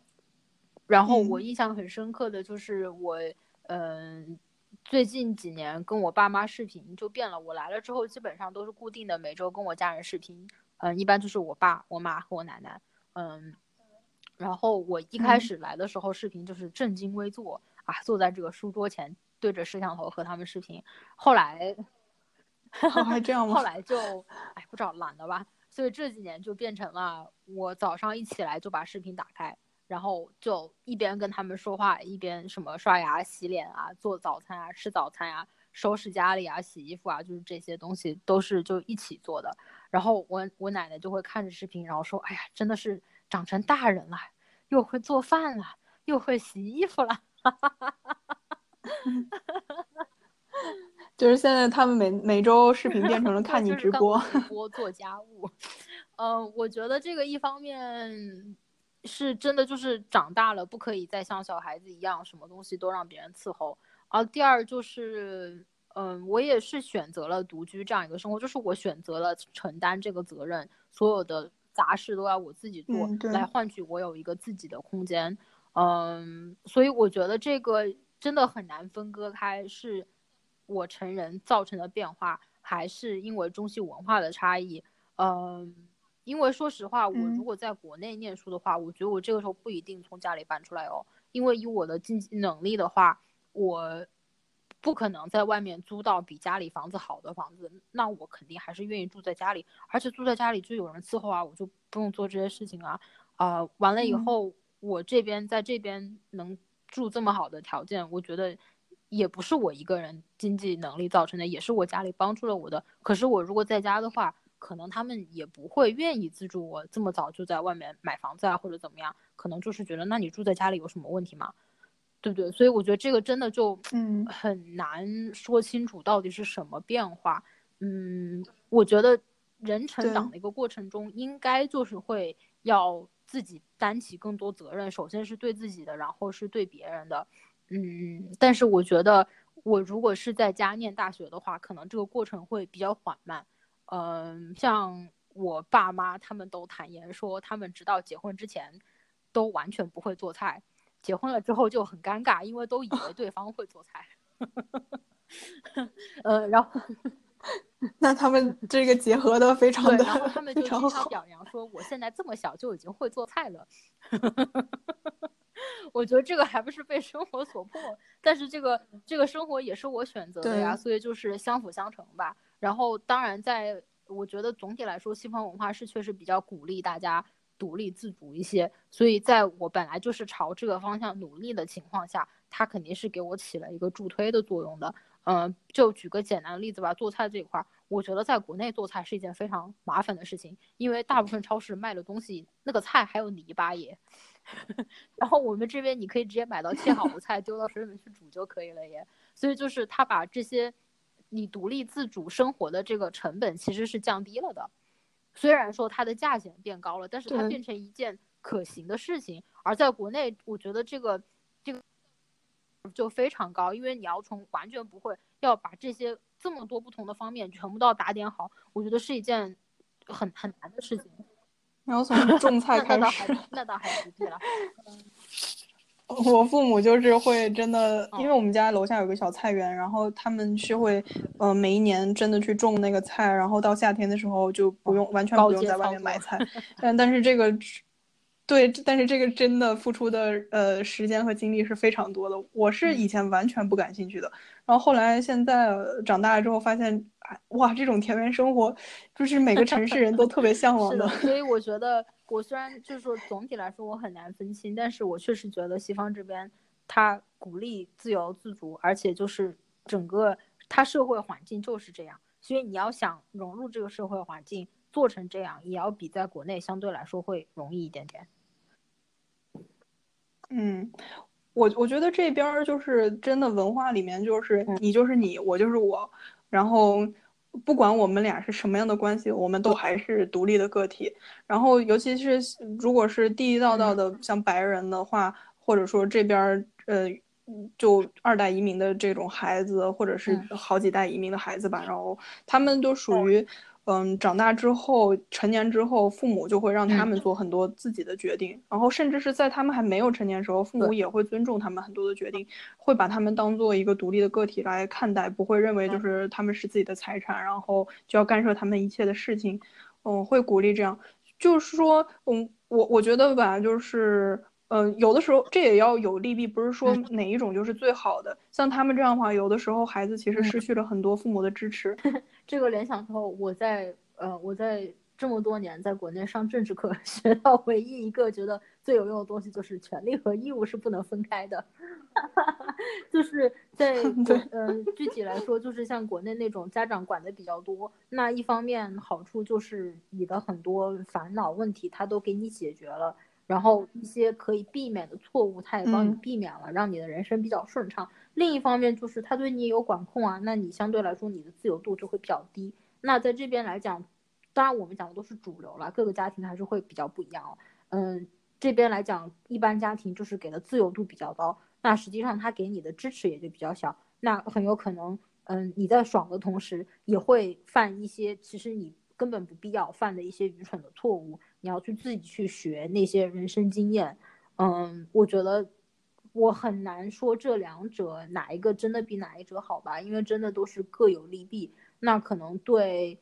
Speaker 2: 然后我印象很深刻的就是我，嗯，最近几年跟我爸妈视频就变了。我来了之后，基本上都是固定的每周跟我家人视频，嗯，一般就是我爸、我妈和我奶奶，嗯，然后我一开始来的时候视频就是正襟危坐啊，坐在这个书桌前对着摄像头和他们视频。后来，
Speaker 1: 还这样吗？
Speaker 2: 后来就哎，不知道懒了吧。所以这几年就变成了我早上一起来就把视频打开，然后就一边跟他们说话，一边什么刷牙、洗脸啊、做早餐啊、吃早餐啊、收拾家里啊、洗衣服啊，就是这些东西都是就一起做的。然后我我奶奶就会看着视频，然后说：“哎呀，真的是长成大人了，又会做饭了，又会洗衣服了。”
Speaker 1: 就是现在他们每每周视频变成了看你直播，
Speaker 2: 直播做家务。嗯，我觉得这个一方面是真的，就是长大了不可以再像小孩子一样，什么东西都让别人伺候。而第二就是。嗯，我也是选择了独居这样一个生活，就是我选择了承担这个责任，所有的杂事都要我自己做，来换取我有一个自己的空间。嗯，所以我觉得这个真的很难分割开，是我成人造成的变化，还是因为中西文化的差异？嗯，因为说实话，我如果在国内念书的话，我觉得我这个时候不一定从家里搬出来哦，因为以我的经济能力的话，我。不可能在外面租到比家里房子好的房子，那我肯定还是愿意住在家里，而且住在家里就有人伺候啊，我就不用做这些事情啊，啊，完了以后我这边在这边能住这么好的条件，我觉得也不是我一个人经济能力造成的，也是我家里帮助了我的。可是我如果在家的话，可能他们也不会愿意资助我这么早就在外面买房子啊，或者怎么样，可能就是觉得那你住在家里有什么问题吗？对不对？所以我觉得这个真的就嗯很难说清楚到底是什么变化。嗯，我觉得人成长的一个过程中，应该就是会要自己担起更多责任。首先是对自己的，然后是对别人的。嗯，但是我觉得我如果是在家念大学的话，可能这个过程会比较缓慢。嗯，像我爸妈他们都坦言说，他们直到结婚之前都完全不会做菜。结婚了之后就很尴尬，因为都以为对方会做菜。呃，然后
Speaker 1: 那他们这个结合的非常的，
Speaker 2: 然后他们就经常表扬说：“我现在这么小就已经会做菜了。”我觉得这个还不是被生活所迫，但是这个这个生活也是我选择的呀，所以就是相辅相成吧。然后当然，在我觉得总体来说，西方文化是确实比较鼓励大家。独立自主一些，所以在我本来就是朝这个方向努力的情况下，它肯定是给我起了一个助推的作用的。嗯，就举个简单的例子吧，做菜这一块，我觉得在国内做菜是一件非常麻烦的事情，因为大部分超市卖的东西，那个菜还有泥巴耶。然后我们这边你可以直接买到切好的菜，丢到水里面去煮就可以了耶。所以就是他把这些你独立自主生活的这个成本其实是降低了的。虽然说它的价钱变高了，但是它变成一件可行的事情。而在国内，我觉得这个这个就非常高，因为你要从完全不会要把这些这么多不同的方面全部都要打点好，我觉得是一件很很难的事情。
Speaker 1: 然后从种菜开
Speaker 2: 始，那倒还不必了。
Speaker 1: 我父母就是会真的，因为我们家楼下有个小菜园，然后他们是会，呃，每一年真的去种那个菜，然后到夏天的时候就不用完全不用在外面买菜，但但是这个，对，但是这个真的付出的呃时间和精力是非常多的。我是以前完全不感兴趣的，然后后来现在长大了之后发现，哇，这种田园生活就是每个城市人都特别向往
Speaker 2: 的。所以我觉得。我虽然就是说总体来说我很难分清，但是我确实觉得西方这边他鼓励自由自主，而且就是整个他社会环境就是这样，所以你要想融入这个社会环境，做成这样，也要比在国内相对来说会容易一点点。
Speaker 1: 嗯，我我觉得这边就是真的文化里面就是你就是你，我就是我，然后。不管我们俩是什么样的关系，我们都还是独立的个体。然后，尤其是如果是地地道道的像白人的话，或者说这边呃，就二代移民的这种孩子，或者是好几代移民的孩子吧，然后他们都属于。嗯，长大之后，成年之后，父母就会让他们做很多自己的决定，然后甚至是在他们还没有成年时候，父母也会尊重他们很多的决定，会把他们当做一个独立的个体来看待，不会认为就是他们是自己的财产，然后就要干涉他们一切的事情。嗯，会鼓励这样，就是说，嗯，我我觉得吧，就是，嗯，有的时候这也要有利弊，不是说哪一种就是最好的。像他们这样的话，有的时候孩子其实失去了很多父母的支持。
Speaker 2: 这个联想到我在呃我在这么多年在国内上政治课 学到唯一一个觉得最有用的东西，就是权利和义务是不能分开的。就是在嗯具体来说，就是像国内那种家长管的比较多，那一方面好处就是你的很多烦恼问题他都给你解决了。然后一些可以避免的错误，他也帮你避免了，让你的人生比较顺畅。另一方面就是他对你也有管控啊，那你相对来说你的自由度就会比较低。那在这边来讲，当然我们讲的都是主流了，各个家庭还是会比较不一样哦。嗯，这边来讲，一般家庭就是给的自由度比较高，那实际上他给你的支持也就比较小。那很有可能，嗯，你在爽的同时，也会犯一些其实你根本不必要犯的一些愚蠢的错误。你要去自己去学那些人生经验，嗯，我觉得我很难说这两者哪一个真的比哪一者好吧，因为真的都是各有利弊。那可能对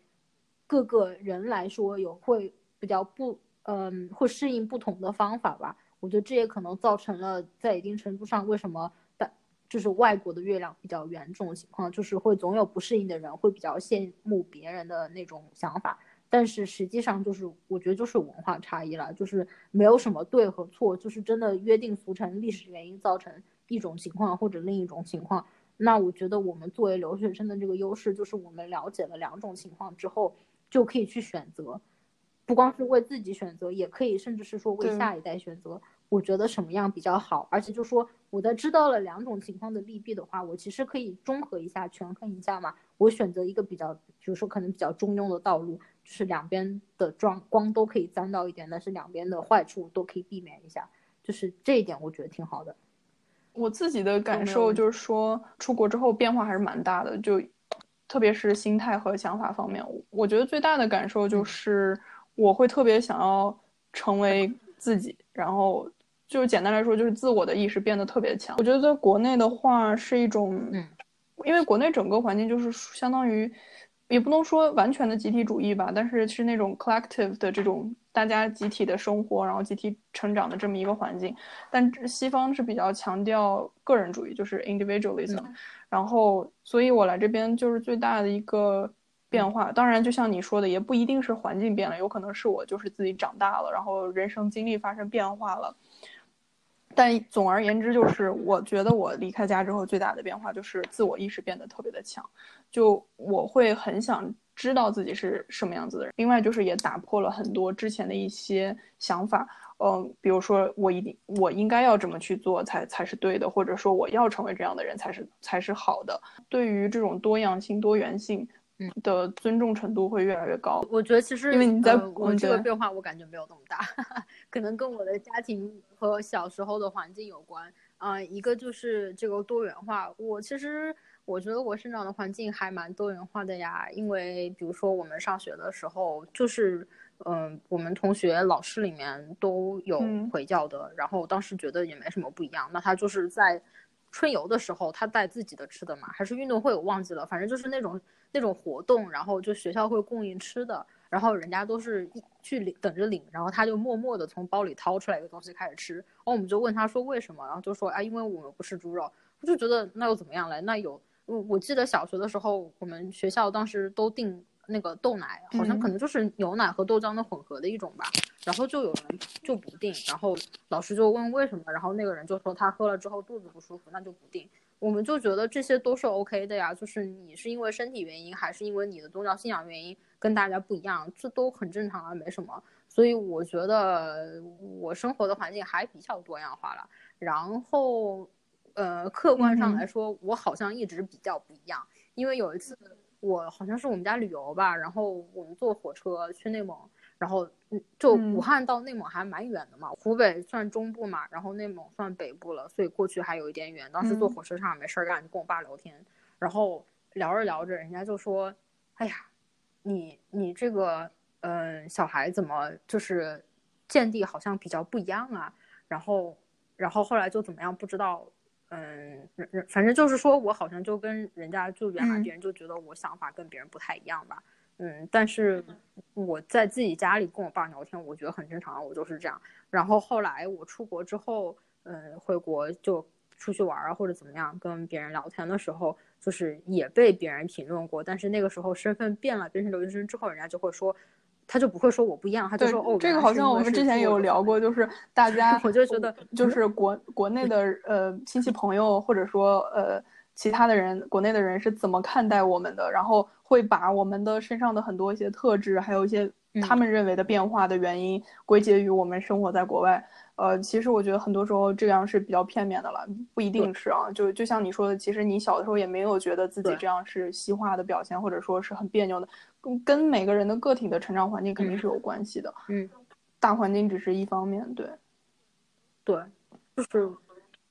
Speaker 2: 各个人来说有会比较不，嗯，会适应不同的方法吧。我觉得这也可能造成了在一定程度上为什么大就是外国的月亮比较圆这种情况，就是会总有不适应的人会比较羡慕别人的那种想法。但是实际上就是，我觉得就是文化差异了，就是没有什么对和错，就是真的约定俗成，历史原因造成一种情况或者另一种情况。那我觉得我们作为留学生的这个优势，就是我们了解了两种情况之后，就可以去选择，不光是为自己选择，也可以甚至是说为下一代选择。我觉得什么样比较好，而且就说我在知道了两种情况的利弊的话，我其实可以综合一下，权衡一下嘛。我选择一个比较，比如说可能比较中庸的道路。就是两边的光光都可以沾到一点，但是两边的坏处都可以避免一下，就是这一点我觉得挺好的。
Speaker 1: 我自己的感受就是说，出国之后变化还是蛮大的，就特别是心态和想法方面。我觉得最大的感受就是，我会特别想要成为自己，然后就是简单来说，就是自我的意识变得特别强。我觉得在国内的话是一种，
Speaker 2: 嗯，
Speaker 1: 因为国内整个环境就是相当于。也不能说完全的集体主义吧，但是是那种 collective 的这种大家集体的生活，然后集体成长的这么一个环境。但西方是比较强调个人主义，就是 individualism。然后，所以我来这边就是最大的一个变化。当然，就像你说的，也不一定是环境变了，有可能是我就是自己长大了，然后人生经历发生变化了。但总而言之，就是我觉得我离开家之后最大的变化就是自我意识变得特别的强，就我会很想知道自己是什么样子的人。另外就是也打破了很多之前的一些想法，嗯，比如说我一定我应该要这么去做才才是对的，或者说我要成为这样的人才是才是好的。对于这种多样性、多元性。嗯的尊重程度会越来越高。
Speaker 2: 我觉得其实
Speaker 1: 因为你在
Speaker 2: 我这个变化，我感觉没有那么大，可能跟我的家庭和小时候的环境有关。啊，一个就是这个多元化。我其实我觉得我生长的环境还蛮多元化的呀。因为比如说我们上学的时候，就是嗯，我们同学老师里面都有回教的，然后当时觉得也没什么不一样。那他就是在春游的时候，他带自己的吃的嘛，还是运动会我忘记了，反正就是那种。那种活动，然后就学校会供应吃的，然后人家都是一去领等着领，然后他就默默的从包里掏出来一个东西开始吃，然后我们就问他说为什么，然后就说啊，因为我们不吃猪肉，我就觉得那又怎么样嘞？那有，我我记得小学的时候，我们学校当时都订那个豆奶，好像可能就是牛奶和豆浆的混合的一种吧，然后就有人就不定，然后老师就问为什么，然后那个人就说他喝了之后肚子不舒服，那就不定。我们就觉得这些都是 OK 的呀，就是你是因为身体原因，还是因为你的宗教信仰原因跟大家不一样，这都很正常啊，没什么。所以我觉得我生活的环境还比较多样化了。然后，呃，客观上来说，我好像一直比较不一样。因为有一次，我好像是我们家旅游吧，然后我们坐火车去内蒙。然后，嗯，就武汉到内蒙还蛮远的嘛，湖北算中部嘛，然后内蒙算北部了，所以过去还有一点远。当时坐火车上没事干，就跟我爸聊天，然后聊着聊着，人家就说：“哎呀，你你这个，嗯，小孩怎么就是见地好像比较不一样啊？”然后，然后后来就怎么样不知道，嗯，人人反正就是说我好像就跟人家就原来别人就觉得我想法跟别人不太一样吧。嗯，但是我在自己家里跟我爸聊天，我觉得很正常，我就是这样。然后后来我出国之后，嗯，回国就出去玩啊或者怎么样，跟别人聊天的时候，就是也被别人评论过。但是那个时候身份变了，变成留学生之后，人家就会说，他就不会说我不一样，他就说哦，
Speaker 1: 这个好像我们之前也有聊过，就是大家
Speaker 2: 我就觉得
Speaker 1: 就是国国内的呃亲戚朋友或者说呃。其他的人，国内的人是怎么看待我们的？然后会把我们的身上的很多一些特质，还有一些他们认为的变化的原因，归结于我们生活在国外。呃，其实我觉得很多时候这样是比较片面的了，不一定是啊。就就像你说的，其实你小的时候也没有觉得自己这样是西化的表现，或者说是很别扭的，跟跟每个人的个体的成长环境肯定是有关系的。
Speaker 2: 嗯，
Speaker 1: 大环境只是一方面，对，
Speaker 2: 对，就是。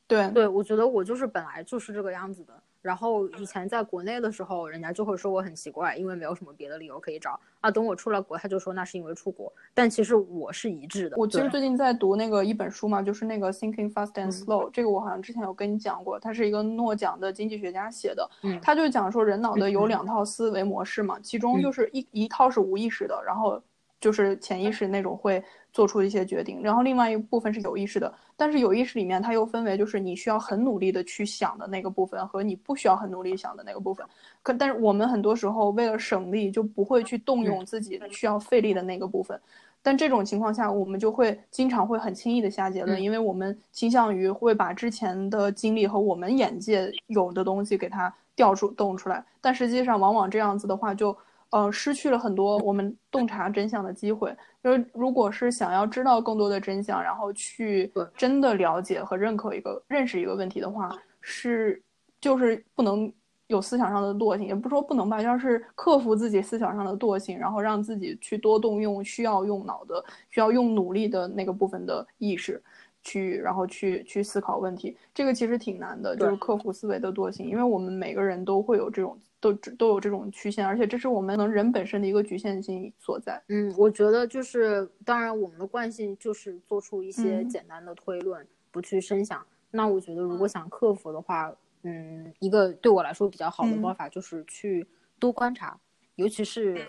Speaker 1: 对
Speaker 2: 对，我觉得我就是本来就是这个样子的。然后以前在国内的时候，人家就会说我很奇怪，因为没有什么别的理由可以找啊。等我出了国，他就说那是因为出国。但其实我是一致的。
Speaker 1: 我其实最近在读那个一本书嘛，就是那个 Thinking Fast and Slow，这个我好像之前有跟你讲过，它是一个诺奖的经济学家写的。
Speaker 2: 嗯，
Speaker 1: 他就讲说人脑的有两套思维模式嘛，其中就是一一套是无意识的，然后。就是潜意识那种会做出一些决定，然后另外一部分是有意识的，但是有意识里面它又分为就是你需要很努力的去想的那个部分和你不需要很努力想的那个部分。可但是我们很多时候为了省力就不会去动用自己需要费力的那个部分，但这种情况下我们就会经常会很轻易的下结论，因为我们倾向于会把之前的经历和我们眼界有的东西给它调出动出来，但实际上往往这样子的话就。呃，失去了很多我们洞察真相的机会。就是如果是想要知道更多的真相，然后去真的了解和认可一个认识一个问题的话，是就是不能有思想上的惰性，也不说不能吧，要是克服自己思想上的惰性，然后让自己去多动用需要用脑的、需要用努力的那个部分的意识。去，然后去去思考问题，这个其实挺难的，就是克服思维的惰性，因为我们每个人都会有这种，都都有这种曲线，而且这是我们能人本身的一个局限性所在。
Speaker 2: 嗯，我觉得就是，当然我们的惯性就是做出一些简单的推论，不去深想。那我觉得如果想克服的话，嗯，一个对我来说比较好的方法就是去多观察，尤其是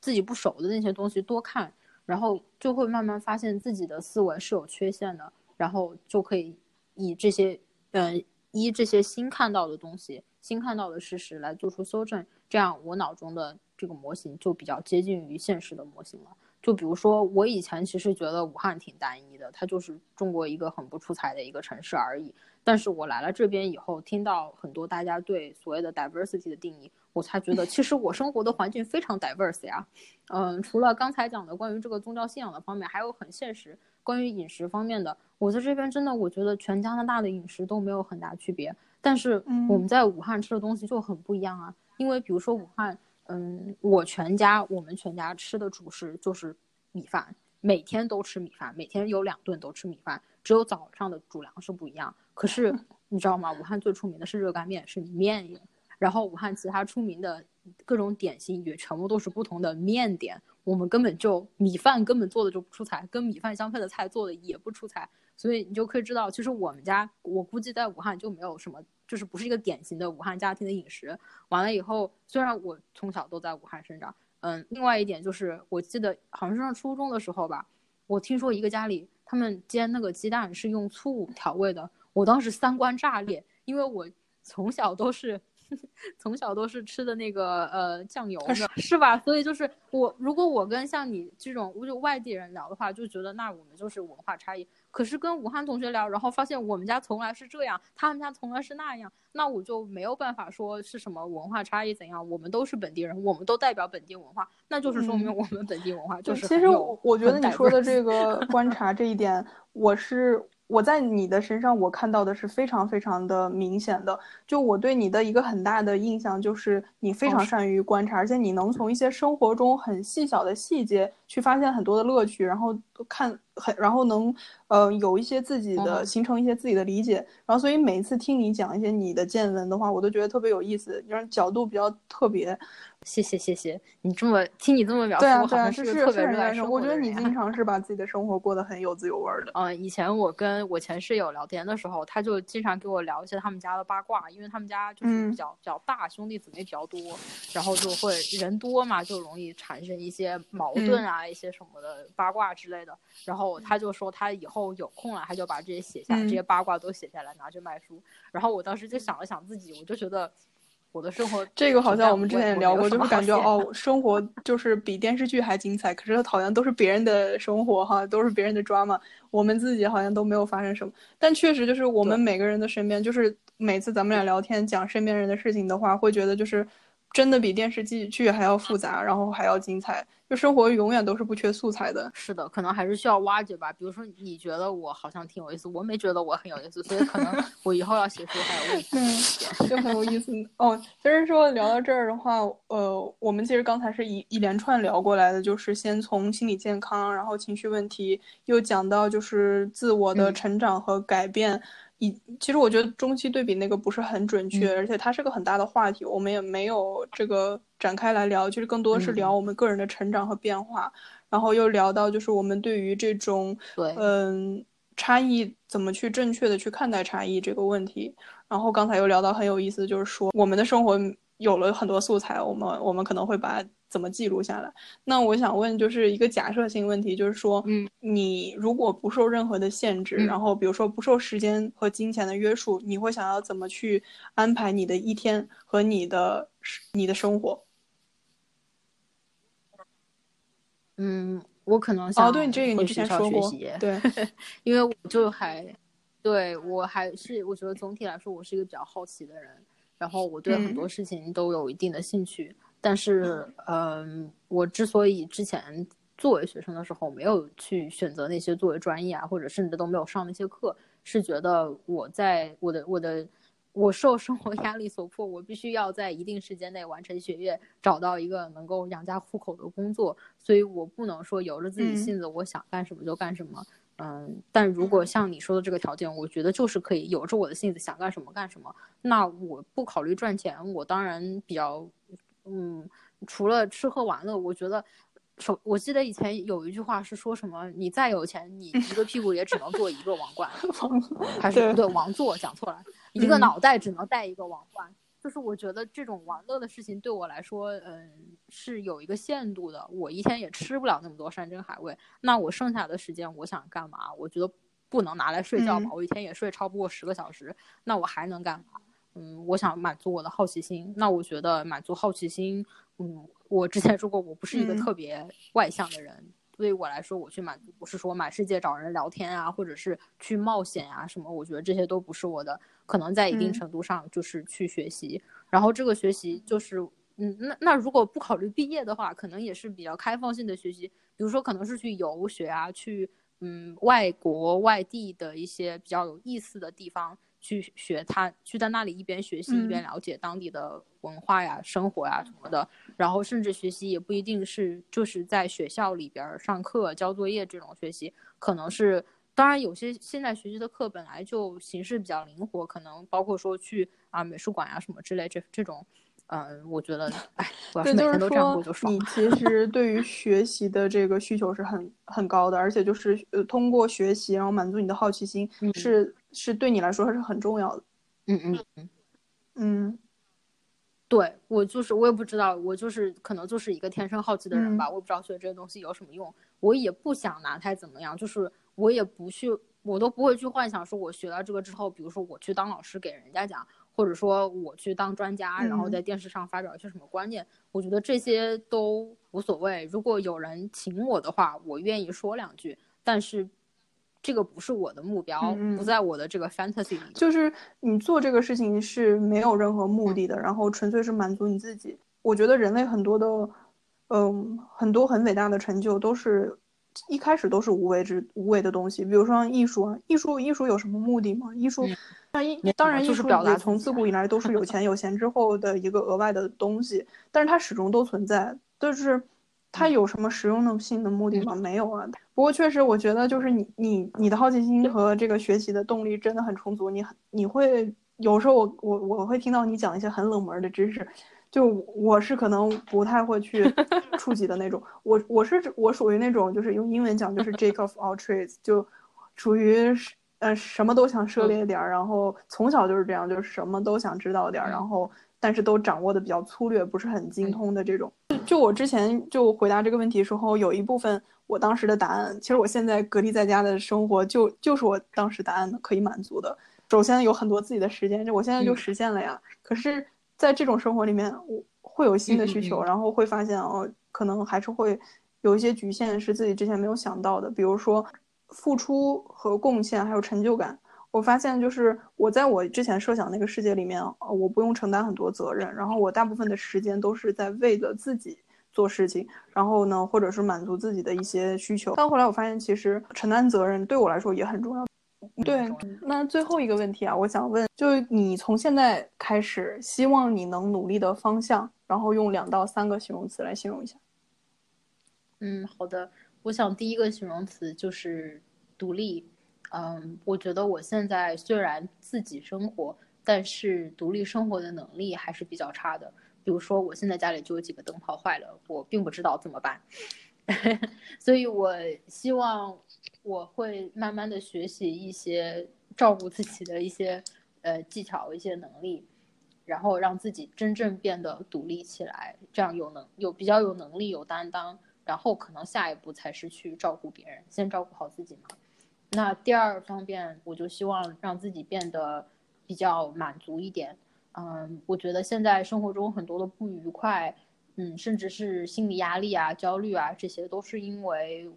Speaker 2: 自己不熟的那些东西多看，然后就会慢慢发现自己的思维是有缺陷的。然后就可以以这些，嗯，依这些新看到的东西、新看到的事实来做出修正，这样我脑中的这个模型就比较接近于现实的模型了。就比如说，我以前其实觉得武汉挺单一的，它就是中国一个很不出彩的一个城市而已。但是我来了这边以后，听到很多大家对所谓的 diversity 的定义，我才觉得其实我生活的环境非常 diverse 呀。嗯，除了刚才讲的关于这个宗教信仰的方面，还有很现实。关于饮食方面的，我在这边真的我觉得全加拿大的饮食都没有很大区别，但是我们在武汉吃的东西就很不一样啊。因为比如说武汉，嗯，我全家我们全家吃的主食就是米饭，每天都吃米饭，每天有两顿都吃米饭，只有早上的主粮是不一样。可是 你知道吗？武汉最出名的是热干面，是面，然后武汉其他出名的各种点心也全部都是不同的面点。我们根本就米饭根本做的就不出彩，跟米饭相配的菜做的也不出彩，所以你就可以知道，其实我们家我估计在武汉就没有什么，就是不是一个典型的武汉家庭的饮食。完了以后，虽然我从小都在武汉生长，嗯，另外一点就是我记得好像是上初中的时候吧，我听说一个家里他们煎那个鸡蛋是用醋调味的，我当时三观炸裂，因为我从小都是。从小都是吃的那个呃酱油的，是吧？所以就是我，如果我跟像你这种就外地人聊的话，就觉得那我们就是文化差异。可是跟武汉同学聊，然后发现我们家从来是这样，他们家从来是那样，那我就没有办法说是什么文化差异怎样。我们都是本地人，我们都代表本地文化，那就是说明我们本地文化就是。
Speaker 1: 其实我觉得你说的这个观 察这一点，我是。我在你的身上，我看到的是非常非常的明显的。就我对你的一个很大的印象，就是你非常善于观察，而且你能从一些生活中很细小的细节去发现很多的乐趣，然后看很，然后能呃有一些自己的形成一些自己的理解，然后所以每一次听你讲一些你的见闻的话，我都觉得特别有意思，就是角度比较特别。
Speaker 2: 谢谢谢谢，你这么听你这么描述，我好像
Speaker 1: 是
Speaker 2: 个特别热爱
Speaker 1: 生活的人。我觉得你经常是把自己的生活过得很有滋有味的。
Speaker 2: 嗯，以前我跟我前室友聊天的时候，他就经常给我聊一些他们家的八卦，因为他们家就是比较比较大，兄弟姊妹比较多，然后就会人多嘛，就容易产生一些矛盾啊，一些什么的八卦之类的。然后他就说他以后有空了，他就把这些写下，这些八卦都写下来拿去卖书。然后我当时就想了想自己，我就觉得。我的生活，
Speaker 1: 这个好像我们之前也聊过，就是感觉哦，生活就是比电视剧还精彩。可是好像都是别人的生活哈，都是别人的 drama，我们自己好像都没有发生什么。但确实就是我们每个人的身边，就是每次咱们俩聊天讲身边人的事情的话，会觉得就是。真的比电视剧剧还要复杂，然后还要精彩。就生活永远都是不缺素材的。
Speaker 2: 是的，可能还是需要挖掘吧。比如说，你觉得我好像挺有意思，我没觉得我很有意思，所以可能 我以后要写书还有问题。
Speaker 1: 嗯，就很有意思哦。其实说聊到这儿的话，呃，我们其实刚才是一一连串聊过来的，就是先从心理健康，然后情绪问题，又讲到就是自我的成长和改变。以其实我觉得中期对比那个不是很准确，而且它是个很大的话题，我们也没有这个展开来聊，就是更多是聊我们个人的成长和变化，然后又聊到就是我们对于这种
Speaker 2: 对。
Speaker 1: 嗯差异怎么去正确的去看待差异这个问题，然后刚才又聊到很有意思，就是说我们的生活有了很多素材，我们我们可能会把。怎么记录下来？那我想问，就是一个假设性问题，就是说，
Speaker 2: 嗯，
Speaker 1: 你如果不受任何的限制，然后比如说不受时间和金钱的约束，你会想要怎么去安排你的一天和你的你的生活？
Speaker 2: 嗯，我可能想
Speaker 1: 哦，对你这个你之前说过，对，
Speaker 2: 因为我就还对我还是我觉得总体来说，我是一个比较好奇的人，然后我对很多事情都有一定的兴趣。但是，嗯，我之所以之前作为学生的时候没有去选择那些作为专业啊，或者甚至都没有上那些课，是觉得我在我的我的我受生活压力所迫，我必须要在一定时间内完成学业，找到一个能够养家糊口的工作，所以我不能说由着自己性子，我想干什么就干什么。嗯，但如果像你说的这个条件，我觉得就是可以由着我的性子想干什么干什么。那我不考虑赚钱，我当然比较。嗯，除了吃喝玩乐，我觉得，首我记得以前有一句话是说什么，你再有钱，你一个屁股也只能坐一个王冠，还是不对，王座讲错了，一个脑袋只能戴一个王冠。就是我觉得这种玩乐的事情对我来说，嗯，是有一个限度的。我一天也吃不了那么多山珍海味，那我剩下的时间我想干嘛？我觉得不能拿来睡觉吧，我一天也睡超不过十个小时，那我还能干嘛？嗯，我想满足我的好奇心。那我觉得满足好奇心，嗯，我之前说过，我不是一个特别外向的人。对于我来说，我去满足不是说满世界找人聊天啊，或者是去冒险啊什么。我觉得这些都不是我的。可能在一定程度上就是去学习，然后这个学习就是，嗯，那那如果不考虑毕业的话，可能也是比较开放性的学习。比如说，可能是去游学啊，去嗯外国外地的一些比较有意思的地方。去学他去在那里一边学习一边了解当地的文化呀、生活呀什么的，然后甚至学习也不一定是就是在学校里边上课交作业这种学习，可能是当然有些现在学习的课本来就形式比较灵活，可能包括说去啊美术馆呀什么之类这这种。嗯，我觉得，哎，我要是每天都这样过就爽。
Speaker 1: 你其 实对于学习的这个需求是很很高的，而且就是呃，通过学习然后满足你的好奇心，是是对你来说还是很重要的。
Speaker 2: 嗯嗯嗯
Speaker 1: 嗯，
Speaker 2: 对我就是我也不知道，我就是可能就是一个天生好奇的人吧，我也不知道学这些东西有什么用，我也不想拿它怎么样，就是我也不去，我都不会去幻想说我学了这个之后，比如说我去当老师给人家讲。或者说我去当专家，然后在电视上发表一些什么观念，我觉得这些都无所谓。如果有人请我的话，我愿意说两句。但是这个不是我的目标，不在我的这个 fantasy 里。
Speaker 1: 就是你做这个事情是没有任何目的的，然后纯粹是满足你自己。我觉得人类很多的，嗯，很多很伟大的成就都是一开始都是无为之无为的东西。比如说艺术，艺术艺术有什么目的吗？艺术。那艺当然，艺术也从自古以来都是有钱有闲之后的一个额外的东西，但是它始终都存在。就是它有什么实用的性的目的吗？没有啊。不过确实，我觉得就是你你你的好奇心和这个学习的动力真的很充足。你你会有时候我我我会听到你讲一些很冷门的知识，就我是可能不太会去触及的那种。我我是我属于那种就是用英文讲就是 Jack of all trades，就属于呃什么都想涉猎点儿，然后从小就是这样，就是什么都想知道点儿，然后。但是都掌握的比较粗略，不是很精通的这种。就就我之前就回答这个问题的时候，有一部分我当时的答案，其实我现在隔离在家的生活，就就是我当时答案可以满足的。首先有很多自己的时间，就我现在就实现了呀。可是，在这种生活里面，我会有新的需求，然后会发现哦，可能还是会有一些局限，是自己之前没有想到的，比如说付出和贡献，还有成就感。我发现，就是我在我之前设想那个世界里面，我不用承担很多责任，然后我大部分的时间都是在为了自己做事情，然后呢，或者是满足自己的一些需求。但后来我发现，其实承担责任对我来说也很重要。对，那最后一个问题啊，我想问，就是你从现在开始，希望你能努力的方向，然后用两到三个形容词来形容一下。
Speaker 2: 嗯，好的，我想第一个形容词就是独立。嗯，我觉得我现在虽然自己生活，但是独立生活的能力还是比较差的。比如说，我现在家里就有几个灯泡坏了，我并不知道怎么办，所以我希望我会慢慢的学习一些照顾自己的一些呃技巧、一些能力，然后让自己真正变得独立起来，这样有能有比较有能力、有担当，然后可能下一步才是去照顾别人，先照顾好自己嘛。那第二方面，我就希望让自己变得比较满足一点。嗯，我觉得现在生活中很多的不愉快，嗯，甚至是心理压力啊、焦虑啊，这些都是因为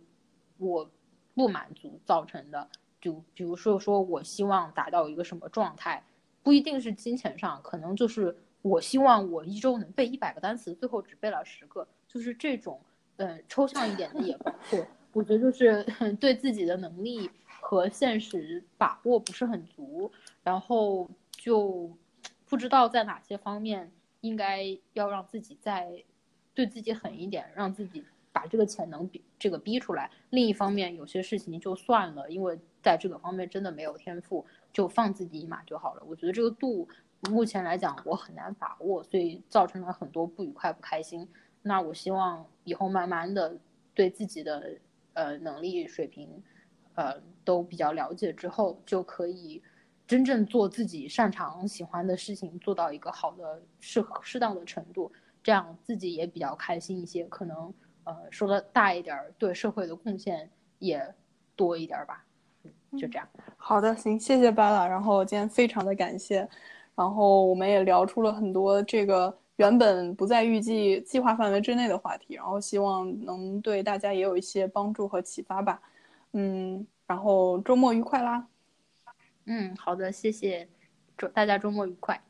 Speaker 2: 我不满足造成的。就比如说，说我希望达到一个什么状态，不一定是金钱上，可能就是我希望我一周能背一百个单词，最后只背了十个，就是这种，嗯，抽象一点的也包括。我觉得就是 对自己的能力。和现实把握不是很足，然后就不知道在哪些方面应该要让自己再对自己狠一点，让自己把这个潜能逼这个逼出来。另一方面，有些事情就算了，因为在这个方面真的没有天赋，就放自己一马就好了。我觉得这个度目前来讲我很难把握，所以造成了很多不愉快、不开心。那我希望以后慢慢的对自己的呃能力水平。呃，都比较了解之后，就可以真正做自己擅长、喜欢的事情，做到一个好的、适、适当的程度，这样自己也比较开心一些。可能呃，说的大一点，对社会的贡献也多一点吧。就这样。
Speaker 1: 好的，行，谢谢巴拉。然后今天非常的感谢，然后我们也聊出了很多这个原本不在预计计划范围之内的话题，然后希望能对大家也有一些帮助和启发吧。嗯，然后周末愉快啦！
Speaker 2: 嗯，好的，谢谢，祝大家周末愉快。